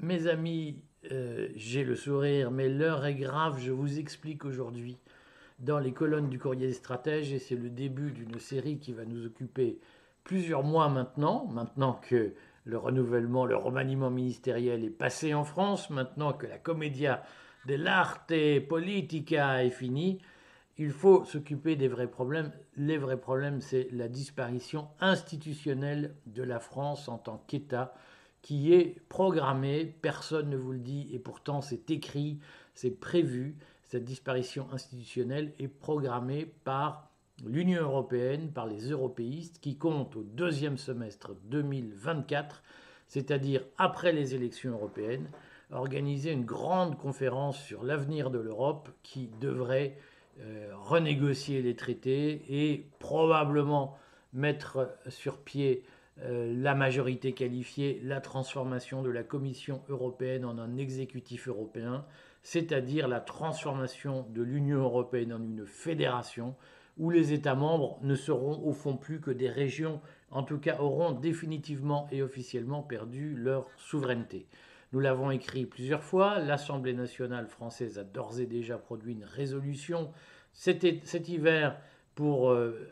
Mes amis, euh, j'ai le sourire, mais l'heure est grave, je vous explique aujourd'hui dans les colonnes du courrier des stratèges, et c'est le début d'une série qui va nous occuper plusieurs mois maintenant, maintenant que le renouvellement, le remaniement ministériel est passé en France, maintenant que la commedia dell'arte politica est finie, il faut s'occuper des vrais problèmes. Les vrais problèmes, c'est la disparition institutionnelle de la France en tant qu'État qui est programmée, personne ne vous le dit, et pourtant c'est écrit, c'est prévu, cette disparition institutionnelle est programmée par l'Union européenne, par les européistes, qui comptent au deuxième semestre 2024, c'est-à-dire après les élections européennes, organiser une grande conférence sur l'avenir de l'Europe qui devrait euh, renégocier les traités et probablement mettre sur pied euh, la majorité qualifiée, la transformation de la Commission européenne en un exécutif européen, c'est-à-dire la transformation de l'Union européenne en une fédération où les États membres ne seront au fond plus que des régions, en tout cas auront définitivement et officiellement perdu leur souveraineté. Nous l'avons écrit plusieurs fois, l'Assemblée nationale française a d'ores et déjà produit une résolution cet, hiver pour euh,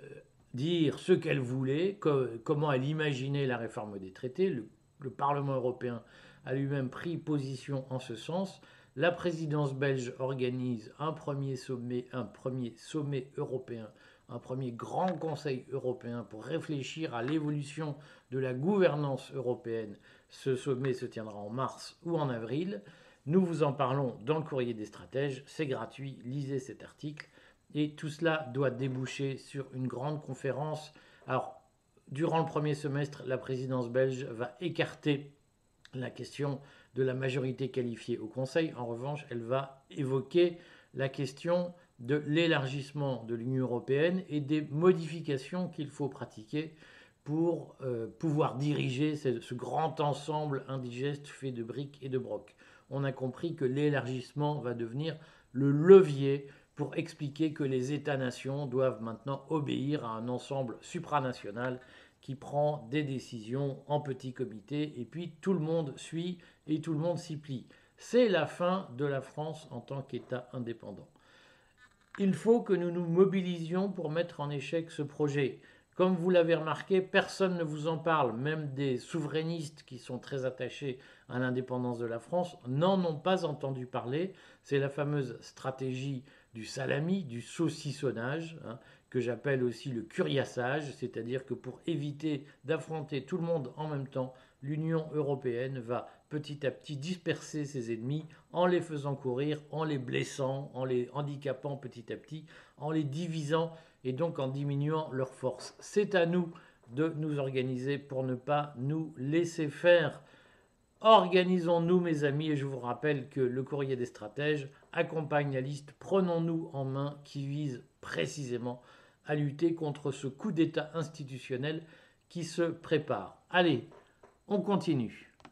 dire ce qu'elle voulait, comment elle imaginait la réforme des traités. Le, Parlement européen a lui-même pris position en ce sens. La présidence belge organise un premier sommet, un premier sommet européen, un premier grand conseil européen pour réfléchir à l'évolution de la gouvernance européenne ce sommet se tiendra en mars ou en avril. Nous vous en parlons dans le courrier des stratèges. C'est gratuit. Lisez cet article. Et tout cela doit déboucher sur une grande conférence. Alors, durant le premier semestre, la présidence belge va écarter la question de la majorité qualifiée au Conseil. En revanche, elle va évoquer la question de l'élargissement de l'Union européenne et des modifications qu'il faut pratiquer pour euh, pouvoir diriger ce, grand ensemble indigeste fait de briques et de brocs. On a compris que l'élargissement va devenir le levier pour expliquer que les États-nations doivent maintenant obéir à un ensemble supranational qui prend des décisions en petit comité et puis tout le monde suit et tout le monde s'y plie. C'est la fin de la France en tant qu'État indépendant. Il faut que nous nous mobilisions pour mettre en échec ce projet. Comme vous l'avez remarqué, personne ne vous en parle, même des souverainistes qui sont très attachés à l'indépendance de la France n'en ont pas entendu parler. C'est la fameuse stratégie du salami, du saucissonnage, hein, que j'appelle aussi le curiassage, c'est-à-dire que pour éviter d'affronter tout le monde en même temps, l'Union européenne va petit à petit disperser ses ennemis en les faisant courir, en les blessant, en les handicapant petit à petit, en les divisant et donc en diminuant leur force. C'est à nous de nous organiser pour ne pas nous laisser faire. Organisons-nous, mes amis, et je vous rappelle que le courrier des stratèges accompagne la liste Prenons-nous en main qui vise précisément à lutter contre ce coup d'État institutionnel qui se prépare. Allez, on continue.